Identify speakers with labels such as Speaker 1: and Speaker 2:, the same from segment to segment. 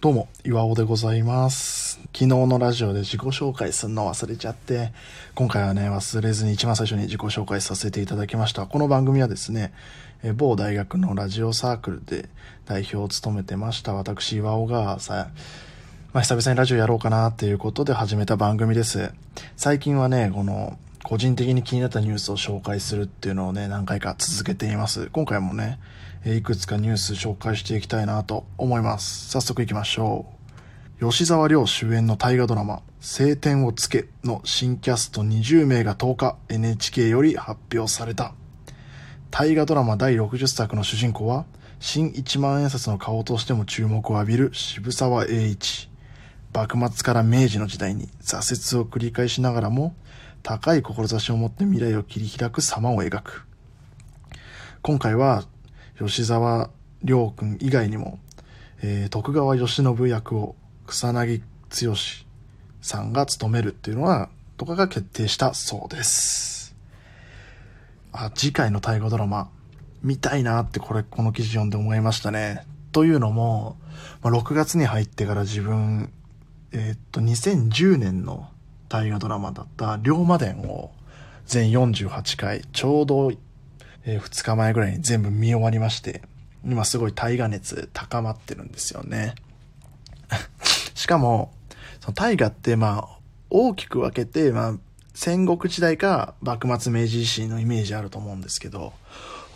Speaker 1: どうも、岩尾でございます。昨日のラジオで自己紹介するの忘れちゃって、今回はね、忘れずに一番最初に自己紹介させていただきました。この番組はですね、え某大学のラジオサークルで代表を務めてました私岩尾がさ、まあ、久々にラジオやろうかなっていうことで始めた番組です。最近はね、この、個人的に気になったニュースを紹介するっていうのをね、何回か続けています。今回もね、いくつかニュース紹介していきたいなと思います。早速行きましょう。吉沢亮主演の大河ドラマ、晴天をつけの新キャスト20名が10日 NHK より発表された。大河ドラマ第60作の主人公は、新一万円札の顔としても注目を浴びる渋沢栄一。幕末から明治の時代に挫折を繰り返しながらも、高い志を持って未来を切り開く様を描く。今回は、吉沢亮君以外にも、えー徳川慶喜役を草薙剛さんが務めるっていうのは、とかが決定したそうです。あ、次回の大河ドラマ、見たいなってこれ、この記事読んで思いましたね。というのも、まあ、6月に入ってから自分、えーっと、2010年の大河ドラマだった、龍馬伝を全48回、ちょうど、え2日前ぐらいに全部見終わりまして、今すごい大河熱高まってるんですよね。しかも、その大河ってまあ、大きく分けて、まあ、戦国時代か幕末明治維新のイメージあると思うんですけど、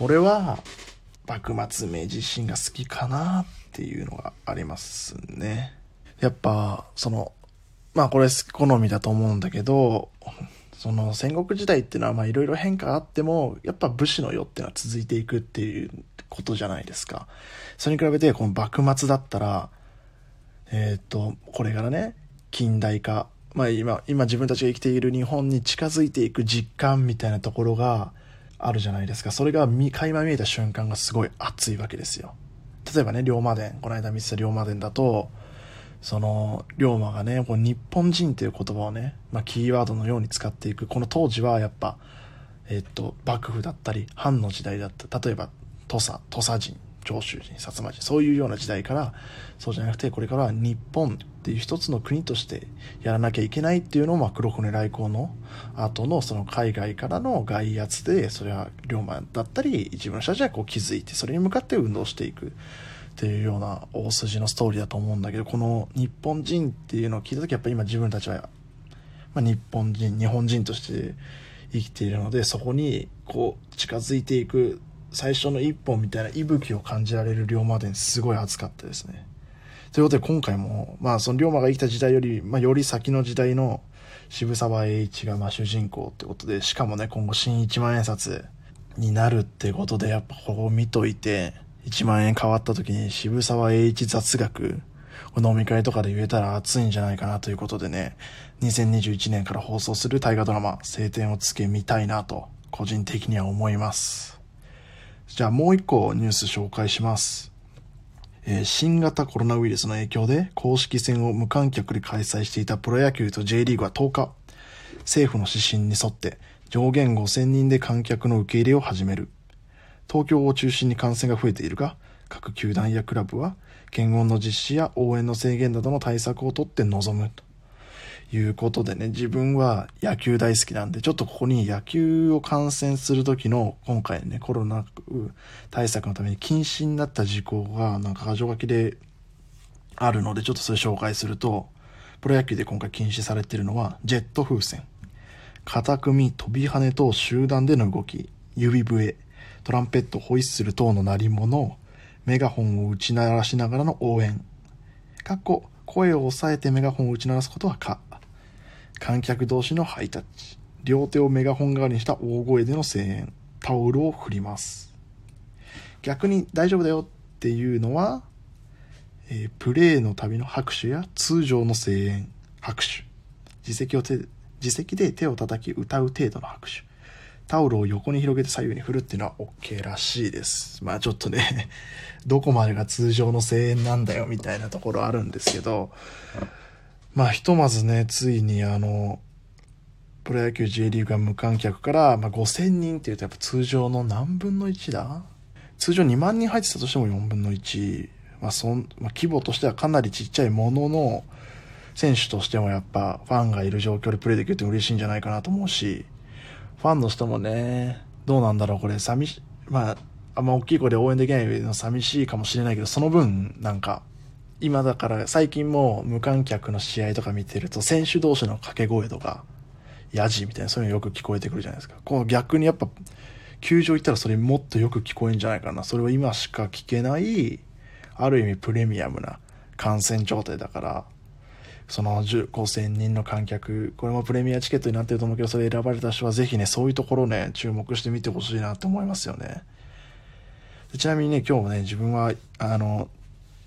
Speaker 1: 俺は幕末明治維新が好きかなっていうのがありますね。やっぱ、その、まあこれ好みだと思うんだけど、その戦国時代っていうのはまあいろいろ変化があっても、やっぱ武士の世っていうのは続いていくっていうことじゃないですか。それに比べてこの幕末だったら、えっ、と、これからね、近代化、まあ今、今自分たちが生きている日本に近づいていく実感みたいなところがあるじゃないですか。それが見垣間見えた瞬間がすごい熱いわけですよ。例えばね、龍馬伝、この間見てた龍馬伝だと、その、龍馬がね、こう日本人っていう言葉をね、まあ、キーワードのように使っていく。この当時はやっぱ、えっと、幕府だったり、藩の時代だった。例えば、土佐、土佐人、長州人、薩摩人、そういうような時代から、そうじゃなくて、これからは日本っていう一つの国としてやらなきゃいけないっていうのを、まあ、黒船来航の後のその海外からの外圧で、それは龍馬だったり、自分の人たちはこう気づいて、それに向かって運動していく。っていうような大筋のストーリーだと思うんだけどこの日本人っていうのを聞いた時やっぱり今自分たちは、まあ、日本人日本人として生きているのでそこにこう近づいていく最初の一本みたいな息吹を感じられる龍馬伝すごい熱かったですね。ということで今回も、まあその龍馬が生きた時代より、まあより先の時代の渋沢栄一がまあ主人公ってことで、しかもね今後新一万円札になるってことでやっぱここを見といて、1万円変わった時に渋沢栄一雑学、飲み会とかで言えたら熱いんじゃないかなということでね、2021年から放送する大河ドラマ、晴天をつけ見たいなと、個人的には思います。じゃあもう一個ニュース紹介します。えー新型コロナウイルスの影響で公式戦を無観客で開催していたプロ野球と J リーグは10日、政府の指針に沿って上限5000人で観客の受け入れを始める。東京を中心に感染が増えているが、各球団やクラブは検温の実施や応援の制限などの対策をとって臨む。ということでね、自分は野球大好きなんで、ちょっとここに野球を観戦する時の今回ね、コロナ対策のために禁止になった事項がなんか箇条書きであるので、ちょっとそれ紹介すると、プロ野球で今回禁止されているのは、ジェット風船、片組、飛び跳ね等集団での動き、指笛、トランペットを、ホイッスル等の鳴り物、メガホンを打ち鳴らしながらの応援。かっこ、声を抑えてメガホンを打ち鳴らすことはか。観客同士のハイタッチ。両手をメガホン代わりにした大声での声援。タオルを振ります。逆に大丈夫だよっていうのは、えープレーのたびの拍手や通常の声援、拍手。自席を手自席で手を叩き歌う程度の拍手。タオルを横に広げて左右に振るっていうのは OK らしいです。まあちょっとね、どこまでが通常の声援なんだよみたいなところあるんですけど、まあひとまずね、ついにあの、プロ野球 J リーグが無観客から、まあ、5000人っていうとやっぱ通常の何分の1だ？通常2万人入ってたとしても4分の1。まあそん、まあ、規模としてはかなりちっちゃいものの、選手としてもやっぱファンがいる状況でプレーできるって嬉しいんじゃないかなと思うし、ファンの人もね、どうなんだろう、これ、寂し、まあ、あんま大きい声で応援できないの寂しいかもしれないけど、その分、なんか、今だから最近も無観客の試合とか見てると、選手同士の掛け声とか、ヤジみたいな、そういうのよく聞こえてくるじゃないですか。こう逆にやっぱ、球場行ったらそれもっとよく聞こえんじゃないかな。それを今しか聞けない、ある意味プレミアムな感染状態だから、その5000人の観客、これもプレミアチケットになってると思うけど、それ選ばれた人はぜひね、そういうところね、注目してみてほしいなって思いますよね。ちなみにね、今日もね、自分は、あの、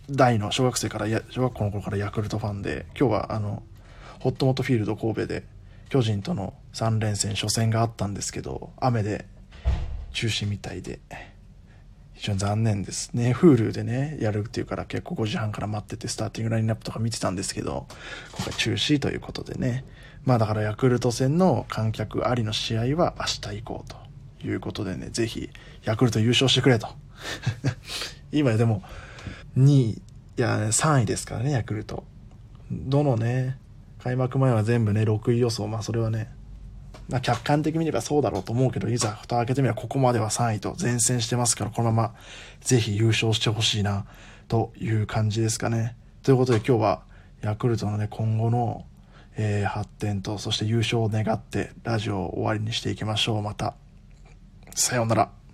Speaker 1: 大の小学生からや、小学校の頃からヤクルトファンで、今日はあの、ホットモトフィールド神戸で、巨人との3連戦初戦があったんですけど、雨で中止みたいで、非常に残念ですね。Hulu でね、やるっていうから結構5時半から待っててスターティングラインナップとか見てたんですけど、今回中止ということでね。まあだからヤクルト戦の観客ありの試合は明日以降ということでね、ぜひヤクルト優勝してくれと。今でも2位、いや、3位ですからね、ヤクルト。どのね、開幕前は全部ね、6位予想、まあそれはね、まあ、客観的に見ればそうだろうと思うけど、いざ蓋を開けてみればここまでは3位と前線してますから、このままぜひ優勝してほしいな、という感じですかね。ということで今日はヤクルトのね、今後の、えー、発展と、そして優勝を願ってラジオを終わりにしていきましょう。また、さようなら。